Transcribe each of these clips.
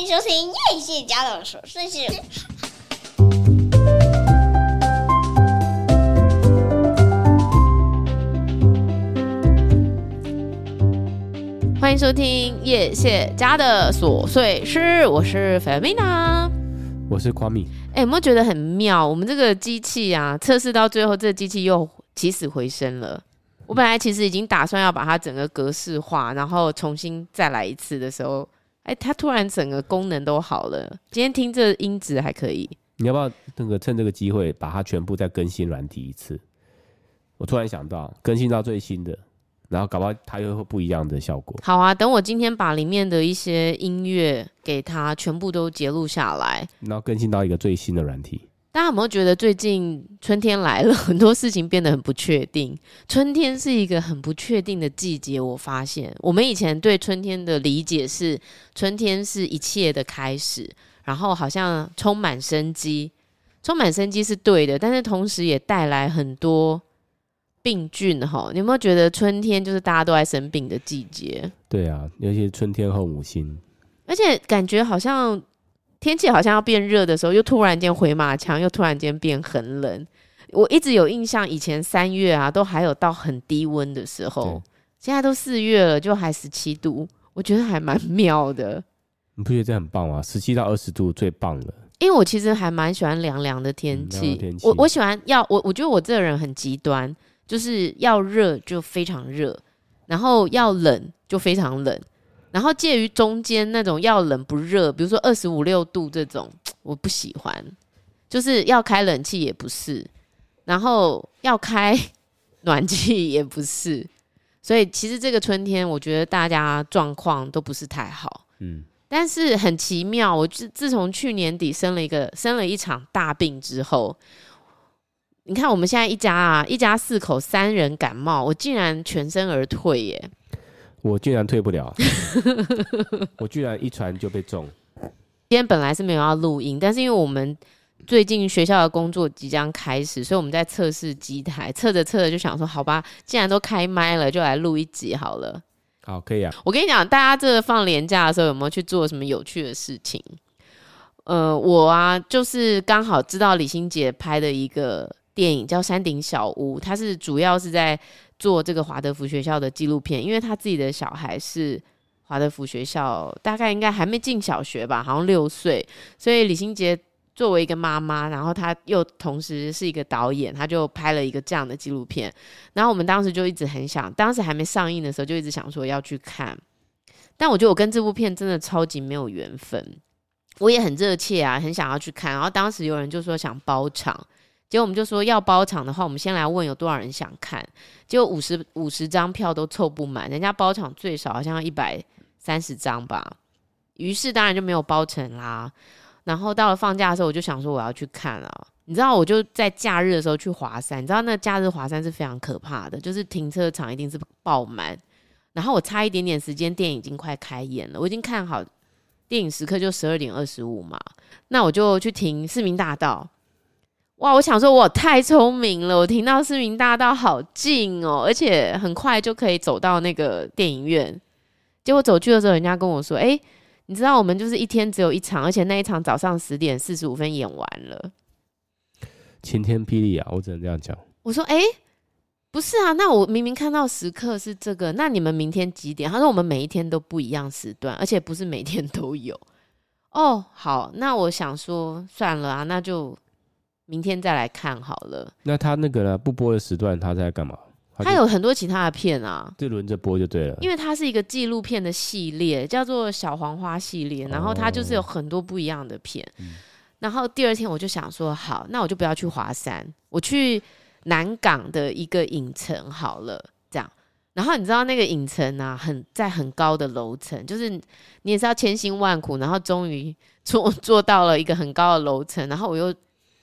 欢迎收听叶谢家的琐碎事。欢迎收听叶谢家的琐碎事，我是 Femina，我是夸米。哎，有没有觉得很妙？我们这个机器啊，测试到最后，这个机器又起死回生了。我本来其实已经打算要把它整个格式化，然后重新再来一次的时候，哎，它突然整个功能都好了。今天听这音质还可以。你要不要那个趁这个机会把它全部再更新软体一次？我突然想到，更新到最新的，然后搞不好它又会不一样的效果。好啊，等我今天把里面的一些音乐给它全部都截录下来，然后更新到一个最新的软体。大家有没有觉得最近春天来了，很多事情变得很不确定？春天是一个很不确定的季节。我发现我们以前对春天的理解是，春天是一切的开始，然后好像充满生机，充满生机是对的，但是同时也带来很多病菌。哈，你有没有觉得春天就是大家都在生病的季节？对啊，尤其是春天后母星，而且感觉好像。天气好像要变热的时候，又突然间回马枪，又突然间变很冷。我一直有印象，以前三月啊，都还有到很低温的时候，现在都四月了，就还十七度，我觉得还蛮妙的。你不觉得这很棒吗？十七到二十度最棒了。因为我其实还蛮喜欢凉凉的天气，嗯、我我喜欢要我我觉得我这个人很极端，就是要热就非常热，然后要冷就非常冷。然后介于中间那种要冷不热，比如说二十五六度这种，我不喜欢。就是要开冷气也不是，然后要开暖气也不是。所以其实这个春天，我觉得大家状况都不是太好。嗯，但是很奇妙，我自自从去年底生了一个生了一场大病之后，你看我们现在一家啊，一家四口三人感冒，我竟然全身而退耶。我居然退不了，我居然一传就被中。今天本来是没有要录音，但是因为我们最近学校的工作即将开始，所以我们在测试机台，测着测着就想说，好吧，既然都开麦了，就来录一集好了。好，可以啊。我跟你讲，大家这放年假的时候有没有去做什么有趣的事情？呃，我啊，就是刚好知道李心洁拍的一个电影叫《山顶小屋》，它是主要是在。做这个华德福学校的纪录片，因为他自己的小孩是华德福学校，大概应该还没进小学吧，好像六岁，所以李心洁作为一个妈妈，然后他又同时是一个导演，他就拍了一个这样的纪录片。然后我们当时就一直很想，当时还没上映的时候就一直想说要去看，但我觉得我跟这部片真的超级没有缘分，我也很热切啊，很想要去看。然后当时有人就说想包场。结果我们就说要包场的话，我们先来问有多少人想看。结果五十五十张票都凑不满，人家包场最少好像要一百三十张吧。于是当然就没有包成啦。然后到了放假的时候，我就想说我要去看了。你知道，我就在假日的时候去华山。你知道那假日华山是非常可怕的，就是停车场一定是爆满。然后我差一点点时间，电影已经快开演了，我已经看好电影时刻就十二点二十五嘛。那我就去停市民大道。哇！我想说，我太聪明了，我停到市民大道好近哦，而且很快就可以走到那个电影院。结果走去的时候，人家跟我说：“哎，你知道我们就是一天只有一场，而且那一场早上十点四十五分演完了。”晴天霹雳啊！我只能这样讲。我说：“哎，不是啊，那我明明看到时刻是这个，那你们明天几点？”他说：“我们每一天都不一样时段，而且不是每天都有。”哦，好，那我想说算了啊，那就。明天再来看好了。那他那个呢？不播的时段他在干嘛？他有很多其他的片啊，就轮着播就对了。因为它是一个纪录片的系列，叫做小黄花系列，然后它就是有很多不一样的片。哦、然后第二天我就想说，好，那我就不要去华山，我去南港的一个影城好了。这样，然后你知道那个影城啊，很在很高的楼层，就是你也是要千辛万苦，然后终于坐坐到了一个很高的楼层，然后我又。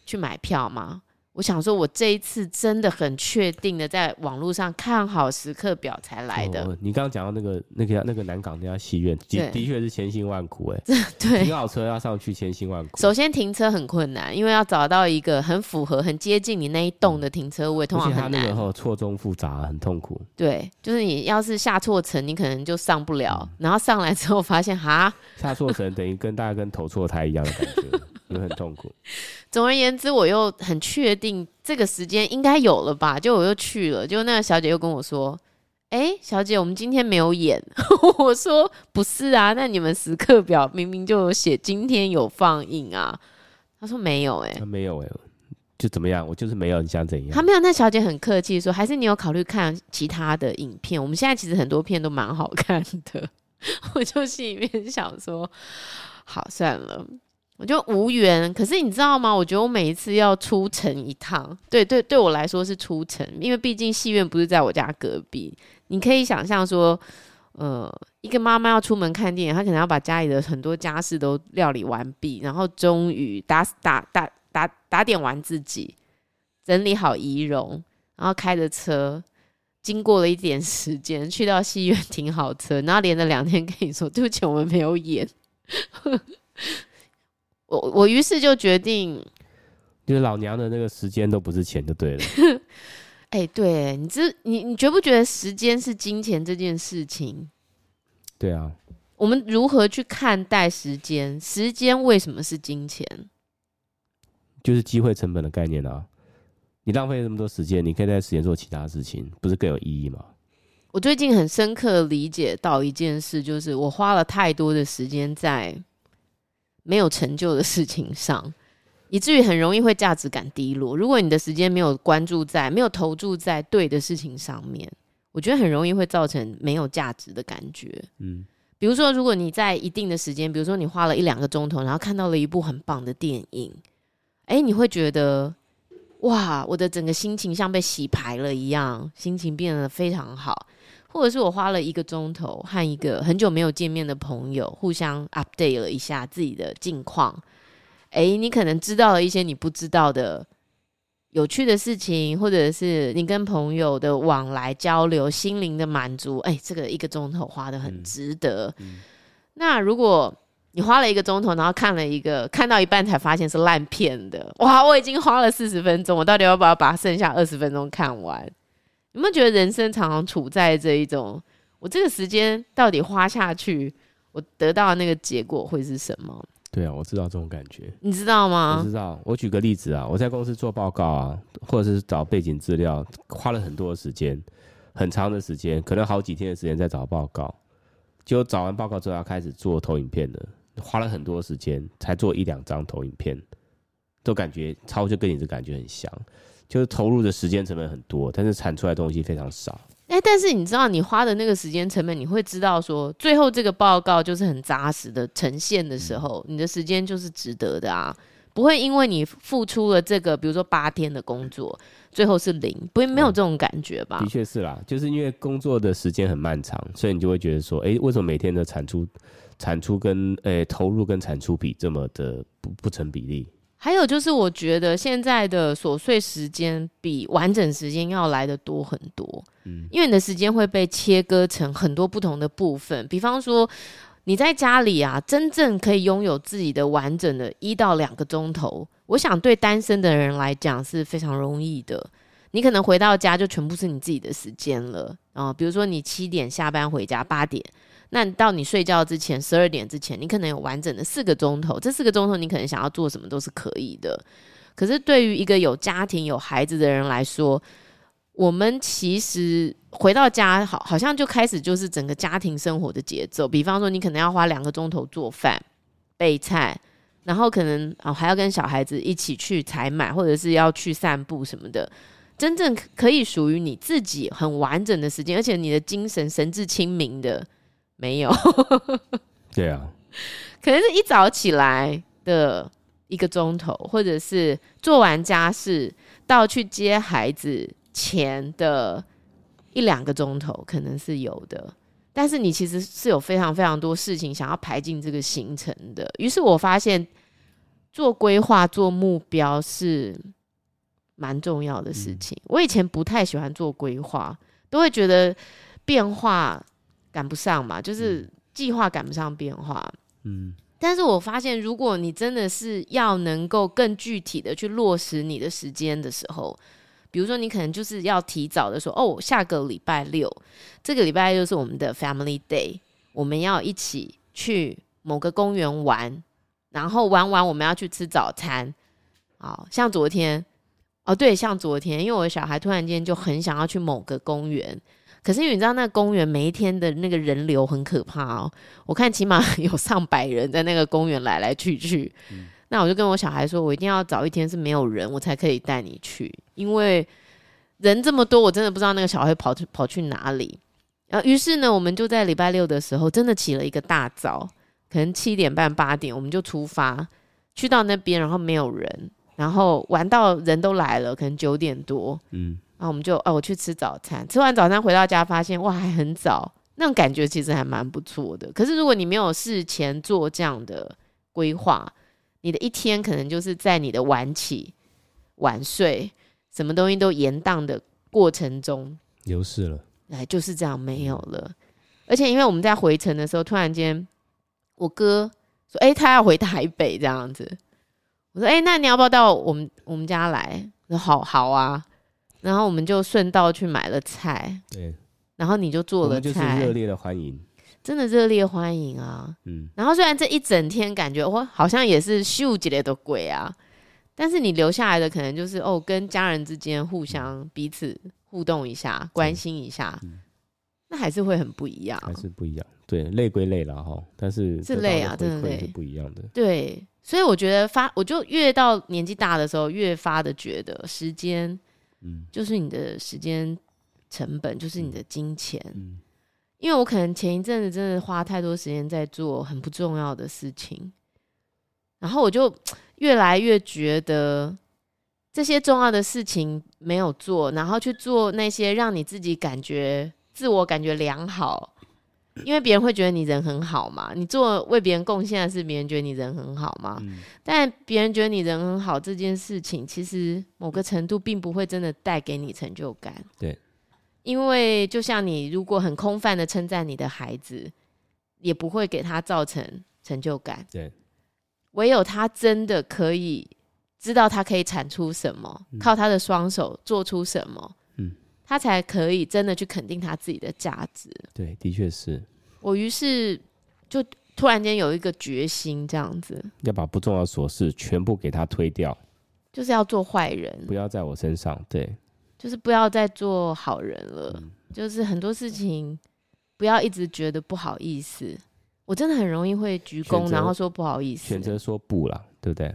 去买票吗？我想说，我这一次真的很确定的在网络上看好时刻表才来的。哦、你刚刚讲到那个那个那个南港那家戏院，的的确是千辛万苦哎、欸。对，停好车要上去千辛万苦。首先停车很困难，因为要找到一个很符合、很接近你那一栋的停车位，嗯、通常很难。而且它那个错综复杂，很痛苦。对，就是你要是下错层，你可能就上不了。嗯、然后上来之后发现，哈，下错层等于跟大家跟投错胎一样的感觉。也很痛苦。总而言之，我又很确定这个时间应该有了吧？就我又去了，就那个小姐又跟我说：“哎、欸，小姐，我们今天没有演。”我说：“不是啊，那你们时刻表明明就有写今天有放映啊。”她说：“没有、欸，哎，没有、欸，哎，就怎么样？我就是没有，你想怎样？”她没有。那小姐很客气说：“还是你有考虑看其他的影片？我们现在其实很多片都蛮好看的。”我就心里面想说：“好，算了。”我就无缘，可是你知道吗？我觉得我每一次要出城一趟，对对，对我来说是出城，因为毕竟戏院不是在我家隔壁。你可以想象说，呃，一个妈妈要出门看电影，她可能要把家里的很多家事都料理完毕，然后终于打打打打打点完自己，整理好仪容，然后开着车，经过了一点时间，去到戏院 停好车，然后连着两天跟你说对不起，我们没有演。我我于是就决定，就是老娘的那个时间都不是钱就对了。哎、欸，对，你这你你觉不觉得时间是金钱这件事情？对啊。我们如何去看待时间？时间为什么是金钱？就是机会成本的概念啊！你浪费这么多时间，你可以在时间做其他事情，不是更有意义吗？我最近很深刻理解到一件事，就是我花了太多的时间在。没有成就的事情上，以至于很容易会价值感低落。如果你的时间没有关注在、没有投注在对的事情上面，我觉得很容易会造成没有价值的感觉。嗯，比如说，如果你在一定的时间，比如说你花了一两个钟头，然后看到了一部很棒的电影，哎，你会觉得哇，我的整个心情像被洗牌了一样，心情变得非常好。或者是我花了一个钟头和一个很久没有见面的朋友互相 update 了一下自己的近况，诶，你可能知道了一些你不知道的有趣的事情，或者是你跟朋友的往来交流，心灵的满足，诶，这个一个钟头花的很值得。嗯嗯、那如果你花了一个钟头，然后看了一个看到一半才发现是烂片的，哇，我已经花了四十分钟，我到底要不要把剩下二十分钟看完？有没有觉得人生常常处在这一种，我这个时间到底花下去，我得到的那个结果会是什么？对啊，我知道这种感觉。你知道吗？我知道。我举个例子啊，我在公司做报告啊，或者是找背景资料，花了很多的时间，很长的时间，可能好几天的时间在找报告。结果找完报告之后要开始做投影片了，花了很多时间才做一两张投影片，都感觉超就跟你的感觉很像。就是投入的时间成本很多，但是产出来的东西非常少。哎、欸，但是你知道，你花的那个时间成本，你会知道说，最后这个报告就是很扎实的呈现的时候，嗯、你的时间就是值得的啊，不会因为你付出了这个，比如说八天的工作，最后是零，不会没有这种感觉吧？嗯、的确是啦，就是因为工作的时间很漫长，所以你就会觉得说，哎、欸，为什么每天的产出、产出跟诶、欸、投入跟产出比这么的不不成比例？还有就是，我觉得现在的琐碎时间比完整时间要来得多很多。嗯，因为你的时间会被切割成很多不同的部分。比方说，你在家里啊，真正可以拥有自己的完整的一到两个钟头，我想对单身的人来讲是非常容易的。你可能回到家就全部是你自己的时间了啊。比如说，你七点下班回家，八点。那到你睡觉之前，十二点之前，你可能有完整的四个钟头。这四个钟头，你可能想要做什么都是可以的。可是对于一个有家庭、有孩子的人来说，我们其实回到家，好，好像就开始就是整个家庭生活的节奏。比方说，你可能要花两个钟头做饭、备菜，然后可能啊还要跟小孩子一起去采买，或者是要去散步什么的。真正可以属于你自己很完整的时间，而且你的精神神志清明的。没有，对啊，可能是一早起来的一个钟头，或者是做完家事到去接孩子前的一两个钟头，可能是有的。但是你其实是有非常非常多事情想要排进这个行程的。于是我发现做规划、做目标是蛮重要的事情。嗯、我以前不太喜欢做规划，都会觉得变化赶不上嘛，就是计划赶不上变化。嗯，但是我发现，如果你真的是要能够更具体的去落实你的时间的时候，比如说你可能就是要提早的说，哦，下个礼拜六，这个礼拜六是我们的 Family Day，我们要一起去某个公园玩，然后玩完我们要去吃早餐。好像昨天，哦对，像昨天，因为我的小孩突然间就很想要去某个公园，可是因为你知道那公园每一天的那个人流很可怕哦，我看起码有上百人在那个公园来来去去，嗯、那我就跟我小孩说，我一定要找一天是没有人，我才可以带你去，因为人这么多，我真的不知道那个小孩跑去跑去哪里。然后于是呢，我们就在礼拜六的时候，真的起了一个大早，可能七点半八点，我们就出发去到那边，然后没有人。然后玩到人都来了，可能九点多，嗯，然后我们就哦，我去吃早餐，吃完早餐回到家，发现哇，还很早，那种感觉其实还蛮不错的。可是如果你没有事前做这样的规划，你的一天可能就是在你的晚起晚睡，什么东西都延宕的过程中流逝了，哎，就是这样没有了。而且因为我们在回程的时候，突然间我哥说，哎，他要回台北这样子。我说：“哎、欸，那你要不要到我们我们家来？”说：“好好啊。”然后我们就顺道去买了菜。对。然后你就做了菜，就是热烈的欢迎，真的热烈欢迎啊！嗯。然后虽然这一整天感觉我好像也是秀几类的鬼啊，但是你留下来的可能就是哦，跟家人之间互相彼此互动一下，嗯、关心一下，嗯、那还是会很不一样，还是不一样。对，累归累了哈，但是是累啊，真的累，是不一样的。对。所以我觉得发，我就越到年纪大的时候，越发的觉得时间，嗯，就是你的时间成本，就是你的金钱。嗯，因为我可能前一阵子真的花太多时间在做很不重要的事情，然后我就 越来越觉得这些重要的事情没有做，然后去做那些让你自己感觉自我感觉良好。因为别人会觉得你人很好嘛，你做为别人贡献的事，别人觉得你人很好嘛。嗯、但别人觉得你人很好这件事情，其实某个程度并不会真的带给你成就感。对，因为就像你如果很空泛的称赞你的孩子，也不会给他造成成就感。对，唯有他真的可以知道他可以产出什么，嗯、靠他的双手做出什么。他才可以真的去肯定他自己的价值。对，的确是。我于是就突然间有一个决心，这样子要把不重要琐事全部给他推掉，就是要做坏人，不要在我身上。对，就是不要再做好人了。嗯、就是很多事情不要一直觉得不好意思。我真的很容易会鞠躬，然后说不好意思，选择说不了，对不对？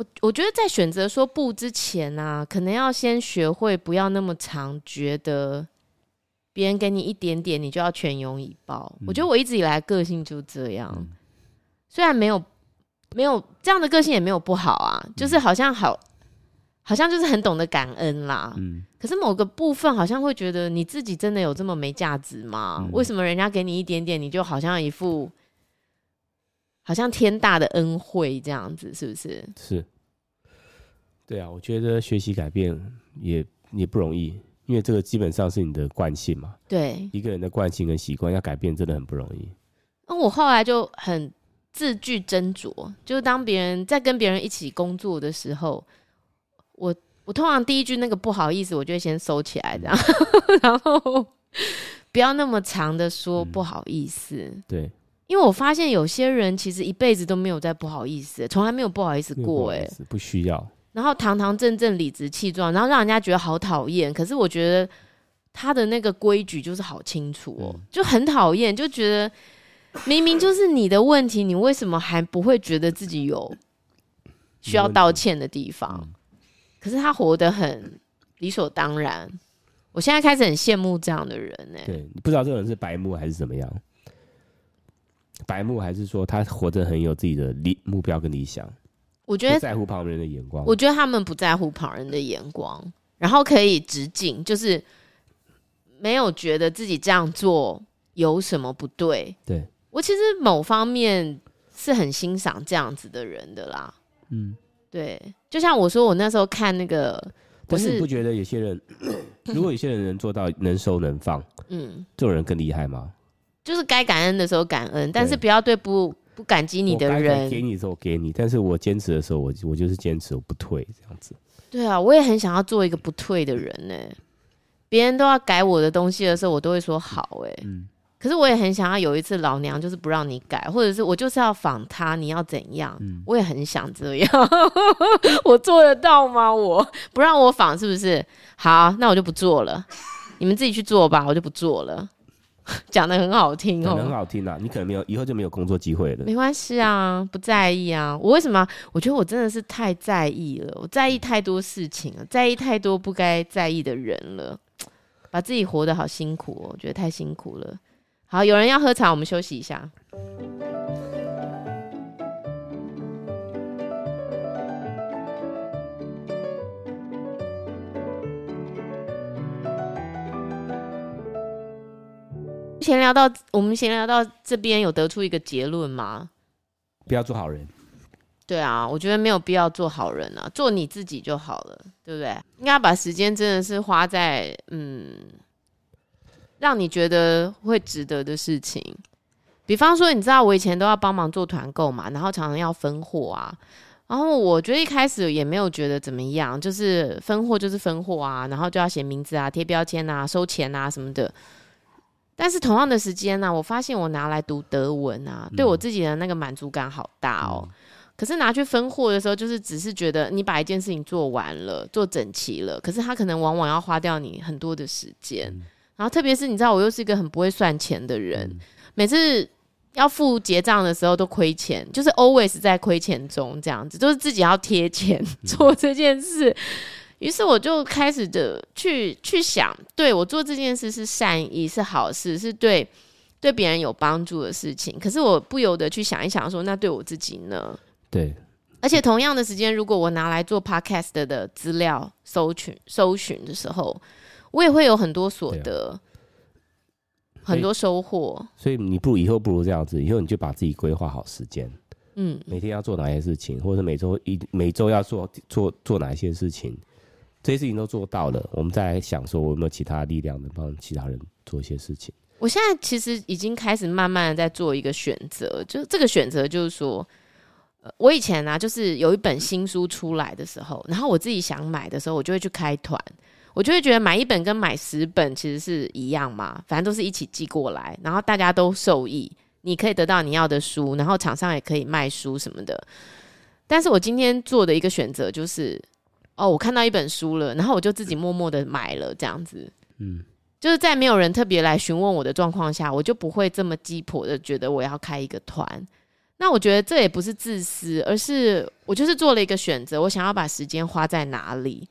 我我觉得在选择说不之前啊，可能要先学会不要那么常觉得别人给你一点点，你就要全拥以报。嗯、我觉得我一直以来个性就这样，嗯、虽然没有没有这样的个性也没有不好啊，嗯、就是好像好好像就是很懂得感恩啦。嗯、可是某个部分好像会觉得你自己真的有这么没价值吗？嗯、为什么人家给你一点点，你就好像一副？好像天大的恩惠这样子，是不是？是，对啊，我觉得学习改变也也不容易，因为这个基本上是你的惯性嘛。对，一个人的惯性跟习惯要改变，真的很不容易。那我后来就很字句斟酌，就是当别人在跟别人一起工作的时候，我我通常第一句那个不好意思，我就会先收起来，这样，嗯、然后不要那么长的说不好意思。嗯、对。因为我发现有些人其实一辈子都没有在不好意思，从来没有不好意思过，哎，不需要。然后堂堂正正、理直气壮，然后让人家觉得好讨厌。可是我觉得他的那个规矩就是好清楚哦，嗯、就很讨厌，就觉得明明就是你的问题，你为什么还不会觉得自己有需要道歉的地方？嗯、可是他活得很理所当然。我现在开始很羡慕这样的人，哎，对，你不知道这个人是白目还是怎么样。白目还是说他活着很有自己的理目标跟理想？我觉得在乎旁人的眼光。我觉得他们不在乎旁人的眼光，然后可以直进，就是没有觉得自己这样做有什么不对。对，我其实某方面是很欣赏这样子的人的啦。嗯，对，就像我说，我那时候看那个但是你不觉得有些人，如果有些人能做到能收能放，嗯，这种人更厉害吗？就是该感恩的时候感恩，但是不要对不不感激你的人，给你的时候给你，但是我坚持的时候，我我就是坚持，我不退这样子。对啊，我也很想要做一个不退的人呢。别人都要改我的东西的时候，我都会说好哎。嗯。可是我也很想要有一次老娘就是不让你改，或者是我就是要仿他，你要怎样？嗯。我也很想这样，我做得到吗？我不让我仿是不是？好，那我就不做了。你们自己去做吧，我就不做了。讲得很好听哦，很好听啊！你可能没有以后就没有工作机会了。没关系啊，不在意啊。我为什么？我觉得我真的是太在意了，我在意太多事情了，在意太多不该在意的人了，把自己活得好辛苦哦，我觉得太辛苦了。好，有人要喝茶，我们休息一下。闲聊到我们闲聊到这边，有得出一个结论吗？不要做好人。对啊，我觉得没有必要做好人啊，做你自己就好了，对不对？应该把时间真的是花在嗯，让你觉得会值得的事情。比方说，你知道我以前都要帮忙做团购嘛，然后常常要分货啊。然后我觉得一开始也没有觉得怎么样，就是分货就是分货啊，然后就要写名字啊、贴标签啊、收钱啊什么的。但是同样的时间呢、啊，我发现我拿来读德文啊，对我自己的那个满足感好大哦。嗯、可是拿去分货的时候，就是只是觉得你把一件事情做完了，做整齐了，可是它可能往往要花掉你很多的时间。嗯、然后特别是你知道，我又是一个很不会算钱的人，嗯、每次要付结账的时候都亏钱，就是 always 在亏钱中这样子，都、就是自己要贴钱做这件事。嗯于是我就开始的去去想，对，我做这件事是善意，是好事，是对对别人有帮助的事情。可是我不由得去想一想，说那对我自己呢？对。而且同样的时间，如果我拿来做 podcast 的资料搜寻搜寻的时候，我也会有很多所得，啊、很多收获。所以你不如以后不如这样子，以后你就把自己规划好时间，嗯，每天要做哪些事情，或者每周一每周要做做做哪些事情。这些事情都做到了，我们再来想说，我有没有其他力量能帮其他人做一些事情？我现在其实已经开始慢慢的在做一个选择，就这个选择就是说，呃，我以前呢、就是有一本新书出来的时候，然后我自己想买的时候，我就会去开团，我就会觉得买一本跟买十本其实是一样嘛，反正都是一起寄过来，然后大家都受益，你可以得到你要的书，然后厂商也可以卖书什么的。但是我今天做的一个选择就是。哦，我看到一本书了，然后我就自己默默的买了，这样子，嗯，就是在没有人特别来询问我的状况下，我就不会这么鸡婆的觉得我要开一个团。那我觉得这也不是自私，而是我就是做了一个选择，我想要把时间花在哪里，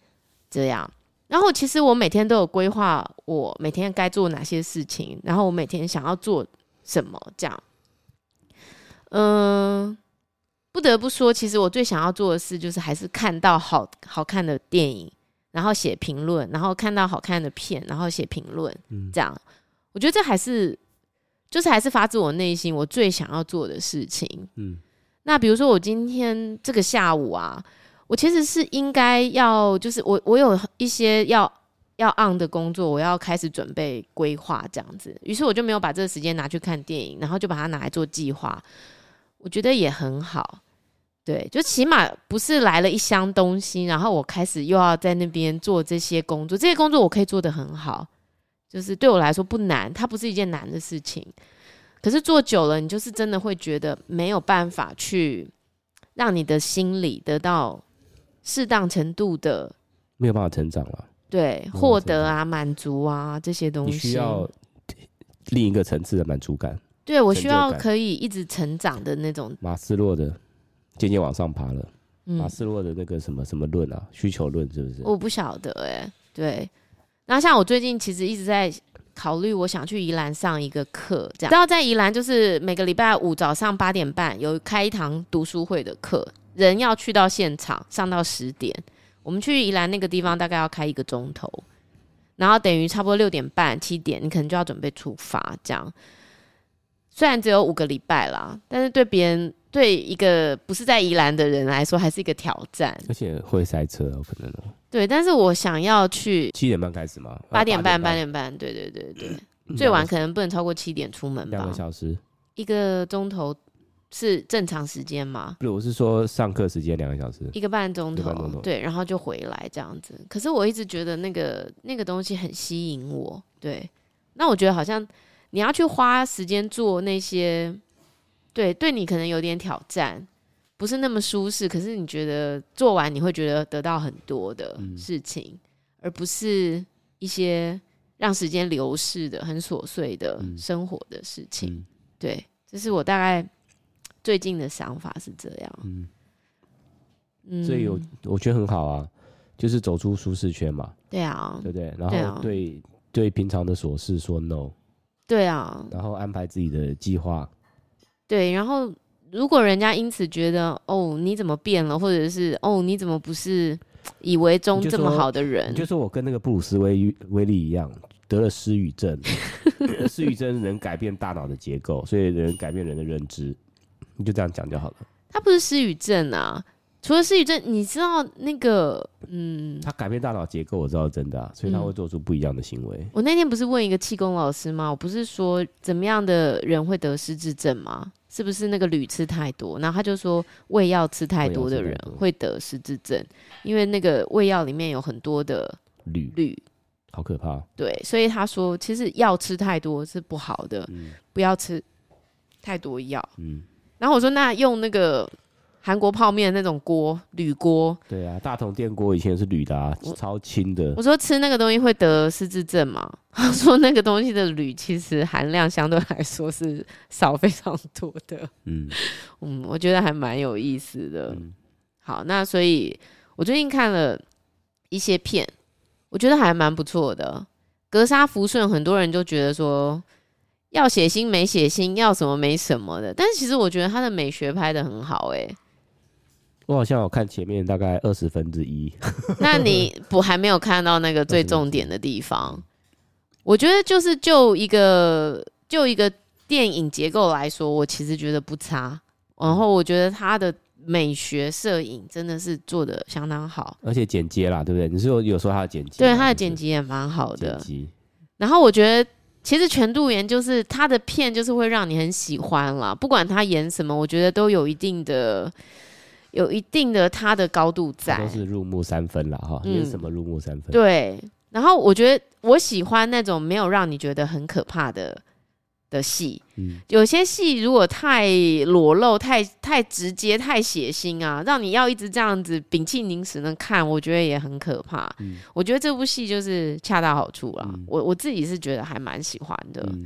这样。然后其实我每天都有规划，我每天该做哪些事情，然后我每天想要做什么，这样，嗯。不得不说，其实我最想要做的事就是还是看到好好看的电影，然后写评论，然后看到好看的片，然后写评论，嗯，这样，我觉得这还是就是还是发自我内心我最想要做的事情。嗯，那比如说我今天这个下午啊，我其实是应该要就是我我有一些要要 on 的工作，我要开始准备规划这样子，于是我就没有把这个时间拿去看电影，然后就把它拿来做计划。我觉得也很好，对，就起码不是来了一箱东西，然后我开始又要在那边做这些工作，这些工作我可以做得很好，就是对我来说不难，它不是一件难的事情。可是做久了，你就是真的会觉得没有办法去让你的心理得到适当程度的没有办法成长了，对，获得啊，满足啊这些东西，你需要另一个层次的满足感。对，我需要可以一直成长的那种。马斯洛的渐渐往上爬了。嗯、马斯洛的那个什么什么论啊，需求论是不是？我不晓得哎、欸。对。然后像我最近其实一直在考虑，我想去宜兰上一个课，这样。知道在宜兰就是每个礼拜五早上八点半有开一堂读书会的课，人要去到现场上到十点。我们去宜兰那个地方大概要开一个钟头，然后等于差不多六点半七点，你可能就要准备出发这样。虽然只有五个礼拜啦，但是对别人，对一个不是在宜兰的人来说，还是一个挑战。而且会塞车，有可能。对，但是我想要去七点半开始吗？八点半，八点点半，对对对对，最晚可能不能超过七点出门吧。两个小时，一个钟头是正常时间吗？不是，我是说上课时间两个小时，一个半钟头，头对，然后就回来这样子。可是我一直觉得那个那个东西很吸引我，对。那我觉得好像你要去花时间做那些，对，对你可能有点挑战。不是那么舒适，可是你觉得做完你会觉得得到很多的事情，嗯、而不是一些让时间流逝的很琐碎的生活的事情。嗯、对，这是我大概最近的想法是这样。嗯，嗯，所以有我觉得很好啊，就是走出舒适圈嘛。对啊，对不对？然后对对，对平常的琐事说 no。对啊，然后安排自己的计划。对，然后。如果人家因此觉得哦，你怎么变了，或者是哦，你怎么不是以为中这么好的人？就说我跟那个布鲁斯威威利一样得了失语症，失语症能改变大脑的结构，所以能改变人的认知。你就这样讲就好了。他不是失语症啊，除了失语症，你知道那个嗯，他改变大脑结构，我知道真的、啊，所以他会做出不一样的行为。嗯、我那天不是问一个气功老师吗？我不是说怎么样的人会得失智症吗？是不是那个铝吃太多？然后他就说，胃药吃太多的人会得失智症，因为那个胃药里面有很多的铝，铝好可怕。对，所以他说，其实药吃太多是不好的，嗯、不要吃太多药。嗯，然后我说，那用那个。韩国泡面那种锅，铝锅。对啊，大同电锅以前是铝的啊，超轻的。我说吃那个东西会得失智症吗？他说那个东西的铝其实含量相对来说是少非常多的。嗯 嗯，我觉得还蛮有意思的。嗯、好，那所以我最近看了一些片，我觉得还蛮不错的。格杀福顺，很多人就觉得说。要血腥没血腥，要什么没什么的，但是其实我觉得他的美学拍的很好，欸，哎，我好像有看前面大概二十分之一，那你不还没有看到那个最重点的地方？我觉得就是就一个就一个电影结构来说，我其实觉得不差，然后我觉得他的美学摄影真的是做的相当好，而且剪接啦，对不对？你是有有说他的剪辑，对他的剪辑也蛮好的，然后我觉得。其实全度妍就是他的片，就是会让你很喜欢啦。不管他演什么，我觉得都有一定的、有一定的他的高度在，都是入木三分了哈。演、嗯、什么入木三分？对。然后我觉得我喜欢那种没有让你觉得很可怕的。的戏，嗯、有些戏如果太裸露、太太直接、太血腥啊，让你要一直这样子屏气凝神的看，我觉得也很可怕。嗯、我觉得这部戏就是恰到好处啦。嗯、我我自己是觉得还蛮喜欢的。嗯、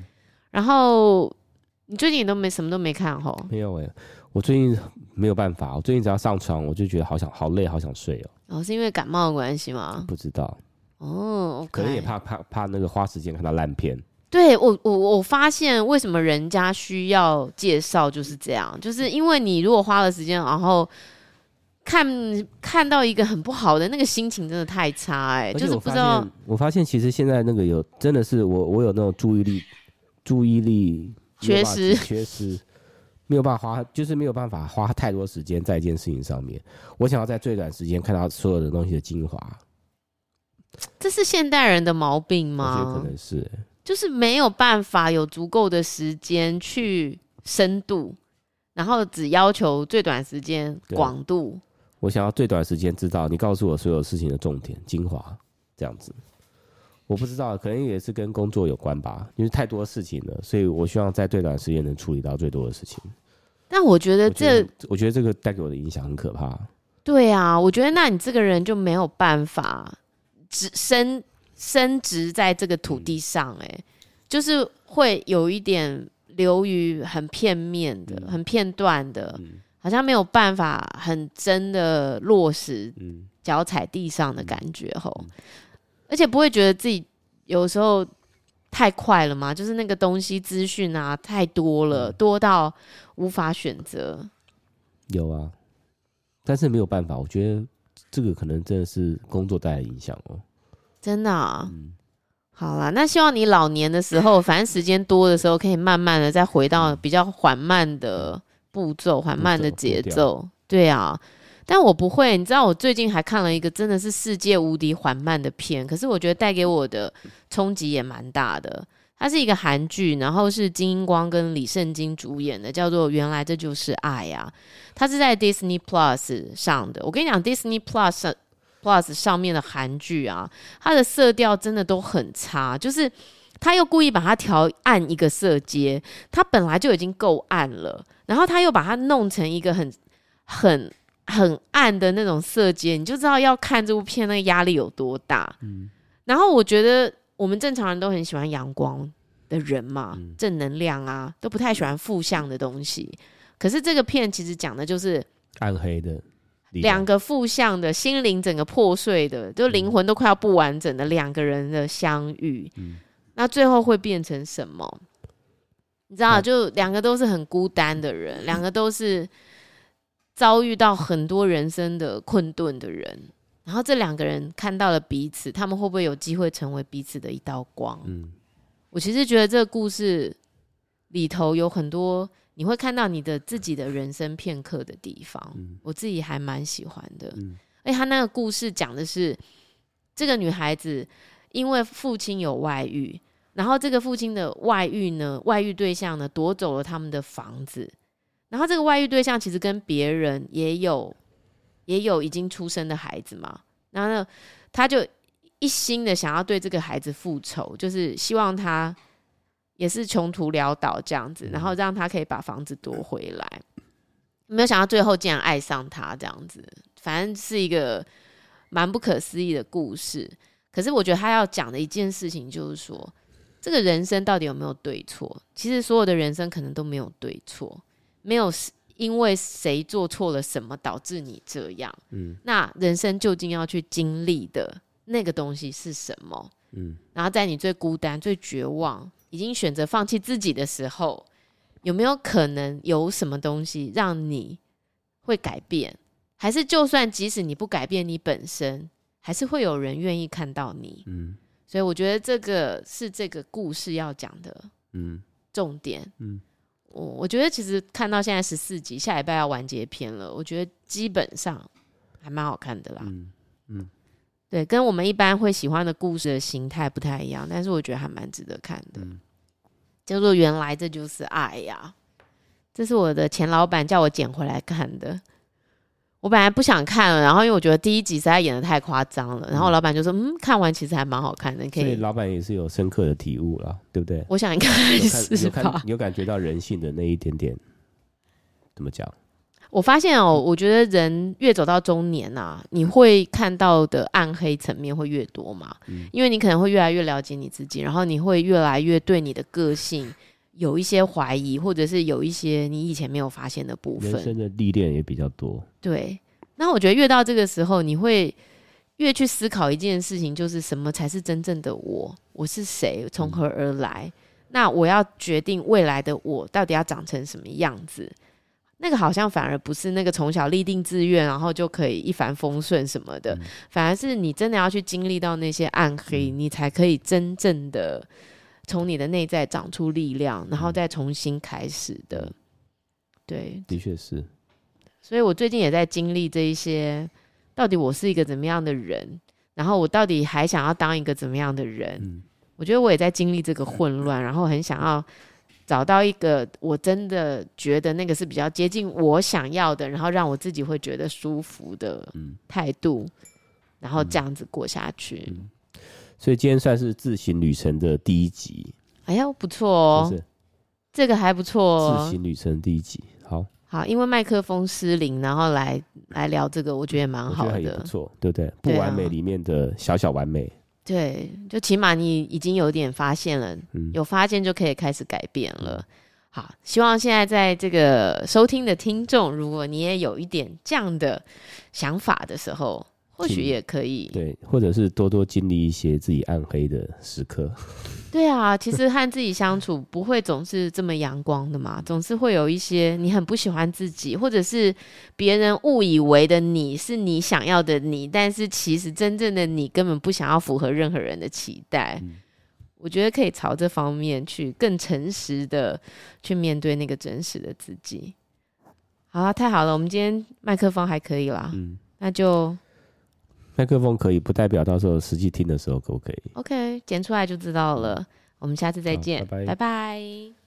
然后你最近都没什么都没看吼？没有哎、欸，我最近没有办法，我最近只要上床，我就觉得好想好累，好想睡哦。哦，是因为感冒的关系吗？不知道。哦，okay、可能也怕怕怕那个花时间看到烂片。对我，我我发现为什么人家需要介绍就是这样，就是因为你如果花了时间，然后看看到一个很不好的那个心情，真的太差哎、欸，就是不知道。我发现其实现在那个有真的是我我有那种注意力注意力缺失缺失，没有办法花，就是没有办法花太多时间在一件事情上面。我想要在最短时间看到所有的东西的精华，这是现代人的毛病吗？我觉得可能是、欸。就是没有办法有足够的时间去深度，然后只要求最短时间广度。我想要最短时间知道你告诉我所有事情的重点精华，这样子。我不知道，可能也是跟工作有关吧，因为太多事情了，所以我希望在最短时间能处理到最多的事情。但我觉得这，我觉得，这个带给我的影响很可怕。对啊，我觉得那你这个人就没有办法只深。深植在这个土地上，哎，就是会有一点流于很片面的、很片段的，好像没有办法很真的落实脚踩地上的感觉吼，而且不会觉得自己有时候太快了嘛，就是那个东西资讯啊太多了，多到无法选择。有啊，但是没有办法，我觉得这个可能真的是工作带来影响哦。真的啊，嗯、好啦，那希望你老年的时候，反正时间多的时候，可以慢慢的再回到比较缓慢的步骤、缓慢的节奏。对啊，但我不会，你知道，我最近还看了一个真的是世界无敌缓慢的片，可是我觉得带给我的冲击也蛮大的。它是一个韩剧，然后是金英光跟李圣经主演的，叫做《原来这就是爱》啊。它是在 Disney Plus 上的。我跟你讲，Disney Plus Plus 上面的韩剧啊，它的色调真的都很差，就是他又故意把它调暗一个色阶，它本来就已经够暗了，然后他又把它弄成一个很很很暗的那种色阶，你就知道要看这部片那个压力有多大。嗯，然后我觉得。我们正常人都很喜欢阳光的人嘛，嗯、正能量啊，都不太喜欢负向的东西。可是这个片其实讲的就是暗黑的两个负向的心灵，整个破碎的，就灵魂都快要不完整的两个人的相遇。嗯、那最后会变成什么？你知道，就两个都是很孤单的人，两个都是遭遇到很多人生的困顿的人。然后这两个人看到了彼此，他们会不会有机会成为彼此的一道光？嗯，我其实觉得这个故事里头有很多你会看到你的自己的人生片刻的地方，嗯，我自己还蛮喜欢的。嗯，而且他那个故事讲的是这个女孩子因为父亲有外遇，然后这个父亲的外遇呢，外遇对象呢夺走了他们的房子，然后这个外遇对象其实跟别人也有。也有已经出生的孩子嘛，然后呢，他就一心的想要对这个孩子复仇，就是希望他也是穷途潦倒这样子，然后让他可以把房子夺回来。没有想到最后竟然爱上他这样子，反正是一个蛮不可思议的故事。可是我觉得他要讲的一件事情就是说，这个人生到底有没有对错？其实所有的人生可能都没有对错，没有。因为谁做错了什么导致你这样？嗯，那人生究竟要去经历的那个东西是什么？嗯，然后在你最孤单、最绝望、已经选择放弃自己的时候，有没有可能有什么东西让你会改变？还是就算即使你不改变你本身，还是会有人愿意看到你？嗯，所以我觉得这个是这个故事要讲的，嗯，重点，嗯。我我觉得其实看到现在十四集，下礼拜要完结篇了。我觉得基本上还蛮好看的啦。嗯嗯，对，跟我们一般会喜欢的故事的形态不太一样，但是我觉得还蛮值得看的。嗯、叫做原来这就是爱呀，这是我的前老板叫我捡回来看的。我本来不想看了，然后因为我觉得第一集实在演的太夸张了，然后老板就说：“嗯，看完其实还蛮好看的。”可以，所以老板也是有深刻的体悟了，对不对？我想应该是吧。有看，有感觉到人性的那一点点，怎么讲？我发现哦，我觉得人越走到中年啊，你会看到的暗黑层面会越多嘛，嗯，因为你可能会越来越了解你自己，然后你会越来越对你的个性有一些怀疑，或者是有一些你以前没有发现的部分。人生的历练也比较多。对，那我觉得越到这个时候，你会越去思考一件事情，就是什么才是真正的我？我是谁？从何而来？嗯、那我要决定未来的我到底要长成什么样子？那个好像反而不是那个从小立定志愿，然后就可以一帆风顺什么的，嗯、反而是你真的要去经历到那些暗黑，嗯、你才可以真正的从你的内在长出力量，然后再重新开始的。嗯、对，的确是。所以我最近也在经历这一些，到底我是一个怎么样的人？然后我到底还想要当一个怎么样的人？嗯、我觉得我也在经历这个混乱，然后很想要找到一个我真的觉得那个是比较接近我想要的，然后让我自己会觉得舒服的态度，嗯、然后这样子过下去。嗯、所以今天算是自行旅程的第一集。哎呀，不错哦，是这个还不错哦，自行旅程第一集。好，好因为麦克风失灵，然后来来聊这个，我觉得也蛮好的，也不错，对不对？不完美里面的小小完美，对，就起码你已经有点发现了，嗯、有发现就可以开始改变了。好，希望现在在这个收听的听众，如果你也有一点这样的想法的时候。或许也可以，对，或者是多多经历一些自己暗黑的时刻。对啊，其实和自己相处不会总是这么阳光的嘛，总是会有一些你很不喜欢自己，或者是别人误以为的你是你想要的你，但是其实真正的你根本不想要符合任何人的期待。嗯，我觉得可以朝这方面去更诚实的去面对那个真实的自己。好啊，太好了，我们今天麦克风还可以啦，嗯，那就麦克风可以，不代表到时候实际听的时候可不可以？OK，剪出来就知道了。我们下次再见，拜拜拜拜